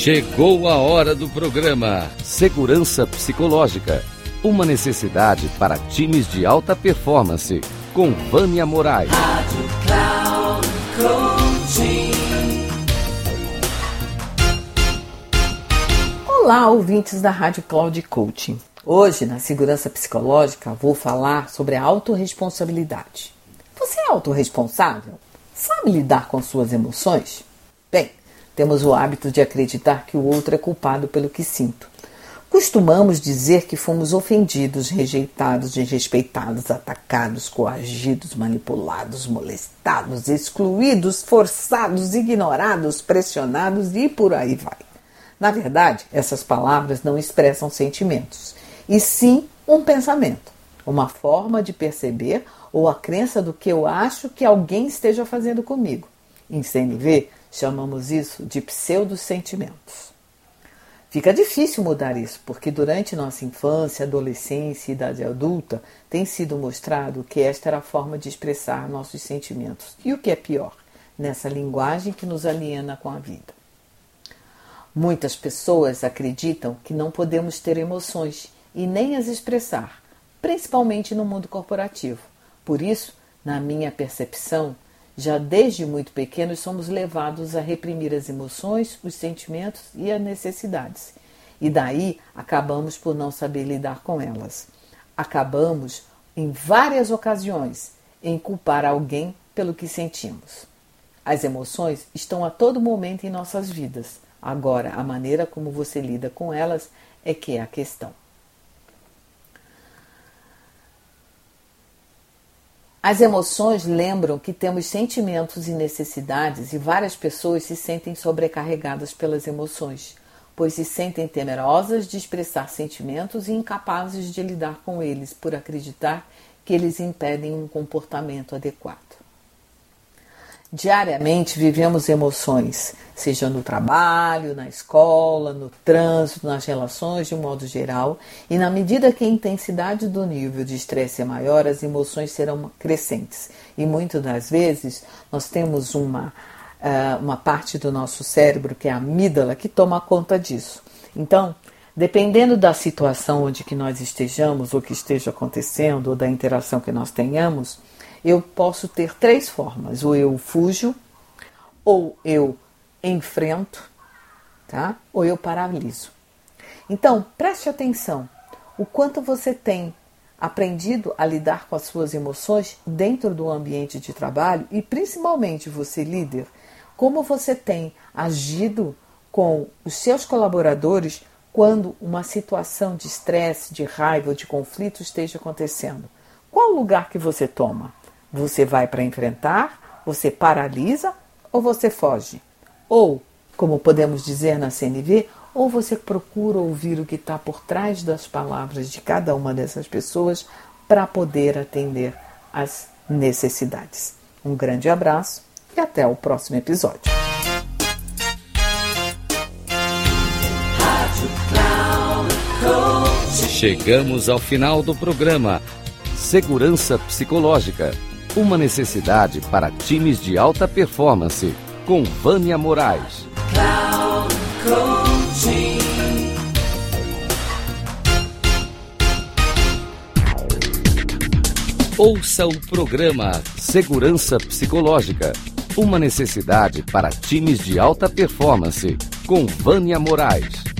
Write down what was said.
Chegou a hora do programa Segurança Psicológica. Uma necessidade para times de alta performance. Com Vânia Moraes. Rádio Cloud Olá, ouvintes da Rádio Cloud Coaching. Hoje, na segurança psicológica, vou falar sobre a autorresponsabilidade. Você é autorresponsável? Sabe lidar com suas emoções? Bem, temos o hábito de acreditar que o outro é culpado pelo que sinto. Costumamos dizer que fomos ofendidos, rejeitados, desrespeitados, atacados, coagidos, manipulados, molestados, excluídos, forçados, ignorados, pressionados e por aí vai. Na verdade, essas palavras não expressam sentimentos, e sim um pensamento, uma forma de perceber ou a crença do que eu acho que alguém esteja fazendo comigo. Em CNV, chamamos isso de pseudo-sentimentos. Fica difícil mudar isso, porque durante nossa infância, adolescência e idade adulta tem sido mostrado que esta era a forma de expressar nossos sentimentos. E o que é pior, nessa linguagem que nos aliena com a vida. Muitas pessoas acreditam que não podemos ter emoções e nem as expressar, principalmente no mundo corporativo. Por isso, na minha percepção, já desde muito pequenos somos levados a reprimir as emoções, os sentimentos e as necessidades. E daí acabamos por não saber lidar com elas. Acabamos, em várias ocasiões, em culpar alguém pelo que sentimos. As emoções estão a todo momento em nossas vidas Agora, a maneira como você lida com elas é que é a questão. As emoções lembram que temos sentimentos e necessidades e várias pessoas se sentem sobrecarregadas pelas emoções, pois se sentem temerosas de expressar sentimentos e incapazes de lidar com eles por acreditar que eles impedem um comportamento adequado. Diariamente vivemos emoções, seja no trabalho, na escola, no trânsito, nas relações de um modo geral, e na medida que a intensidade do nível de estresse é maior, as emoções serão crescentes. E muitas das vezes nós temos uma, uh, uma parte do nosso cérebro, que é a amígdala, que toma conta disso. Então, dependendo da situação onde que nós estejamos, ou que esteja acontecendo, ou da interação que nós tenhamos, eu posso ter três formas: ou eu fujo, ou eu enfrento, tá? Ou eu paraliso. Então, preste atenção o quanto você tem aprendido a lidar com as suas emoções dentro do ambiente de trabalho e principalmente você líder, como você tem agido com os seus colaboradores quando uma situação de estresse, de raiva ou de conflito esteja acontecendo. Qual lugar que você toma? Você vai para enfrentar, você paralisa ou você foge? Ou, como podemos dizer na CNV, ou você procura ouvir o que está por trás das palavras de cada uma dessas pessoas para poder atender às necessidades. Um grande abraço e até o próximo episódio. Chegamos ao final do programa Segurança Psicológica uma necessidade para times de alta performance. Com Vânia Moraes. Ouça o programa Segurança Psicológica. Uma necessidade para times de alta performance. Com Vânia Moraes.